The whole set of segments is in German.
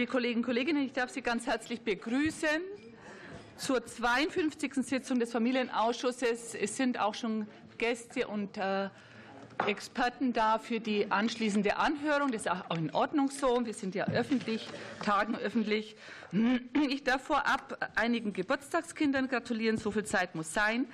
Liebe Kolleginnen und Kollegen, ich darf Sie ganz herzlich begrüßen zur 52. Sitzung des Familienausschusses. Es sind auch schon Gäste und äh, Experten da für die anschließende Anhörung. Das ist auch in Ordnung so. Wir sind ja öffentlich, tagen öffentlich. Ich darf vorab einigen Geburtstagskindern gratulieren. So viel Zeit muss sein.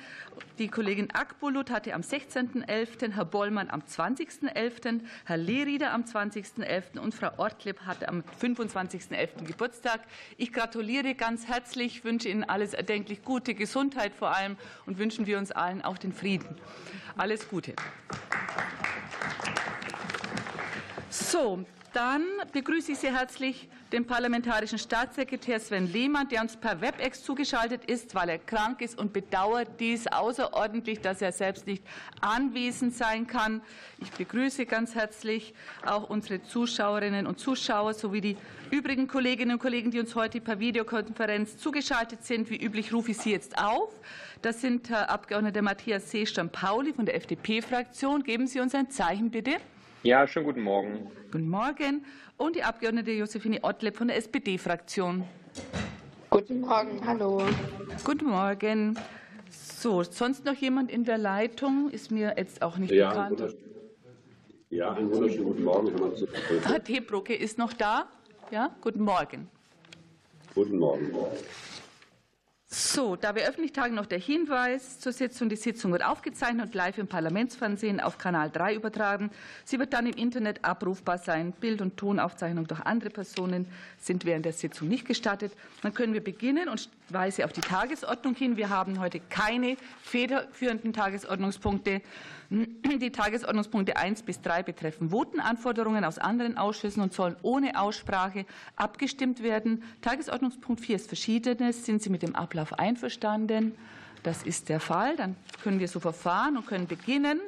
Die Kollegin Akbulut hatte am 16.11., Herr Bollmann am 20.11., Herr Lehrieder am 20.11. und Frau Ortlieb hatte am 25.11. Geburtstag. Ich gratuliere ganz herzlich, wünsche Ihnen alles erdenklich Gute, Gesundheit vor allem und wünschen wir uns allen auch den Frieden. Alles Gute. So, dann begrüße ich sehr herzlich den parlamentarischen Staatssekretär Sven Lehmann, der uns per WebEx zugeschaltet ist, weil er krank ist und bedauert dies außerordentlich, dass er selbst nicht anwesend sein kann. Ich begrüße ganz herzlich auch unsere Zuschauerinnen und Zuschauer sowie die übrigen Kolleginnen und Kollegen, die uns heute per Videokonferenz zugeschaltet sind. Wie üblich rufe ich Sie jetzt auf. Das sind Herr Abgeordneter Matthias Seestern-Pauli von der FDP-Fraktion. Geben Sie uns ein Zeichen, bitte. Ja, schönen guten Morgen. Guten Morgen. Und die Abgeordnete Josephine Ottleb von der SPD-Fraktion. Guten Morgen, hallo. Guten Morgen. So, sonst noch jemand in der Leitung? Ist mir jetzt auch nicht ja, bekannt. Ja, einen wunderschönen guten Morgen. Herr Tebrucke ist noch da. Ja, guten Morgen. Guten Morgen. So, da wir öffentlich tagen, noch der Hinweis zur Sitzung. Die Sitzung wird aufgezeichnet und live im Parlamentsfernsehen auf Kanal 3 übertragen. Sie wird dann im Internet abrufbar sein. Bild- und Tonaufzeichnung durch andere Personen sind während der Sitzung nicht gestattet. Dann können wir beginnen und weise auf die Tagesordnung hin. Wir haben heute keine federführenden Tagesordnungspunkte. Die Tagesordnungspunkte 1 bis 3 betreffen Votenanforderungen aus anderen Ausschüssen und sollen ohne Aussprache abgestimmt werden. Tagesordnungspunkt 4 ist Verschiedenes. Sind Sie mit dem Ablauf einverstanden? Das ist der Fall. Dann können wir so verfahren und können beginnen.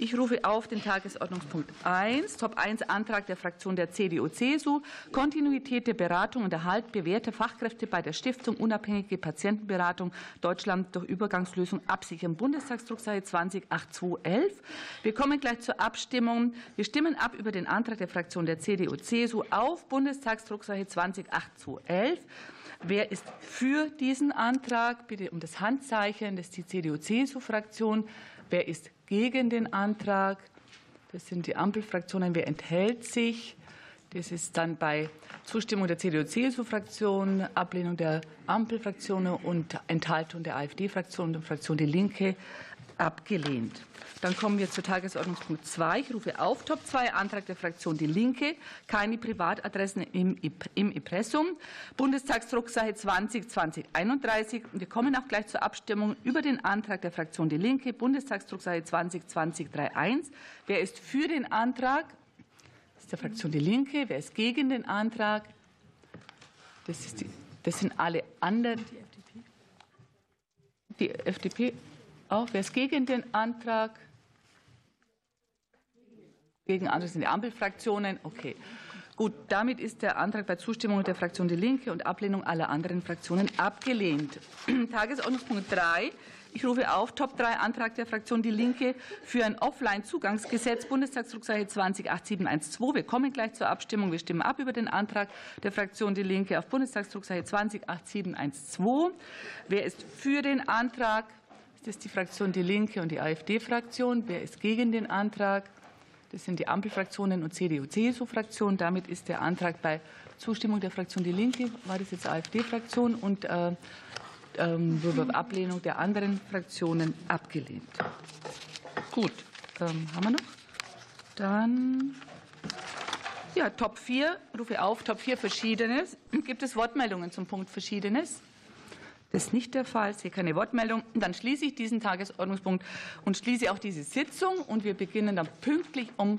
Ich rufe auf den Tagesordnungspunkt 1, Top 1 Antrag der Fraktion der CDU-CSU, Kontinuität der Beratung und Erhalt bewährter Fachkräfte bei der Stiftung Unabhängige Patientenberatung Deutschland durch Übergangslösung absichern. Bundestagsdrucksache 208211. Wir kommen gleich zur Abstimmung. Wir stimmen ab über den Antrag der Fraktion der CDU-CSU auf Bundestagsdrucksache 208211. Wer ist für diesen Antrag? Bitte um das Handzeichen. Das ist die CDU-CSU-Fraktion. Wer ist gegen den Antrag? Das sind die Ampelfraktionen. Wer enthält sich? Das ist dann bei Zustimmung der CDU-CSU-Fraktion, Ablehnung der Ampelfraktion und Enthaltung der AfD-Fraktion und der Fraktion Die Linke abgelehnt. Dann kommen wir zu Tagesordnungspunkt 2. Ich rufe auf Top 2 Antrag der Fraktion Die Linke. Keine Privatadressen im Impressum. Bundestagsdrucksache 20 2031. Wir kommen auch gleich zur Abstimmung über den Antrag der Fraktion Die Linke. Bundestagsdrucksache 20 2031. Wer ist für den Antrag? Das ist der Fraktion Die Linke. Wer ist gegen den Antrag? Das, die, das sind alle anderen. Die FDP auch. Wer ist gegen den Antrag? Gegen andere sind die Ampelfraktionen. Okay. Gut, damit ist der Antrag bei Zustimmung der Fraktion Die Linke und Ablehnung aller anderen Fraktionen abgelehnt. Tagesordnungspunkt 3. Ich rufe auf Top 3 Antrag der Fraktion Die Linke für ein Offline-Zugangsgesetz Bundestagsdrucksache 208712. Wir kommen gleich zur Abstimmung. Wir stimmen ab über den Antrag der Fraktion Die Linke auf Bundestagsdrucksache 208712. Wer ist für den Antrag? Das ist die Fraktion Die Linke und die AfD-Fraktion. Wer ist gegen den Antrag? Das sind die Ampelfraktionen und CDU-CSU-Fraktion. Damit ist der Antrag bei Zustimmung der Fraktion Die Linke, war das jetzt AfD-Fraktion, und äh, ähm, Ablehnung der anderen Fraktionen abgelehnt. Gut, ähm, haben wir noch? Dann ja, Top 4, rufe auf, Top 4 Verschiedenes. Gibt es Wortmeldungen zum Punkt Verschiedenes? Das ist nicht der Fall. Ich sehe keine Wortmeldung. Dann schließe ich diesen Tagesordnungspunkt und schließe auch diese Sitzung. Und wir beginnen dann pünktlich um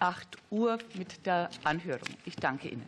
8 Uhr mit der Anhörung. Ich danke Ihnen.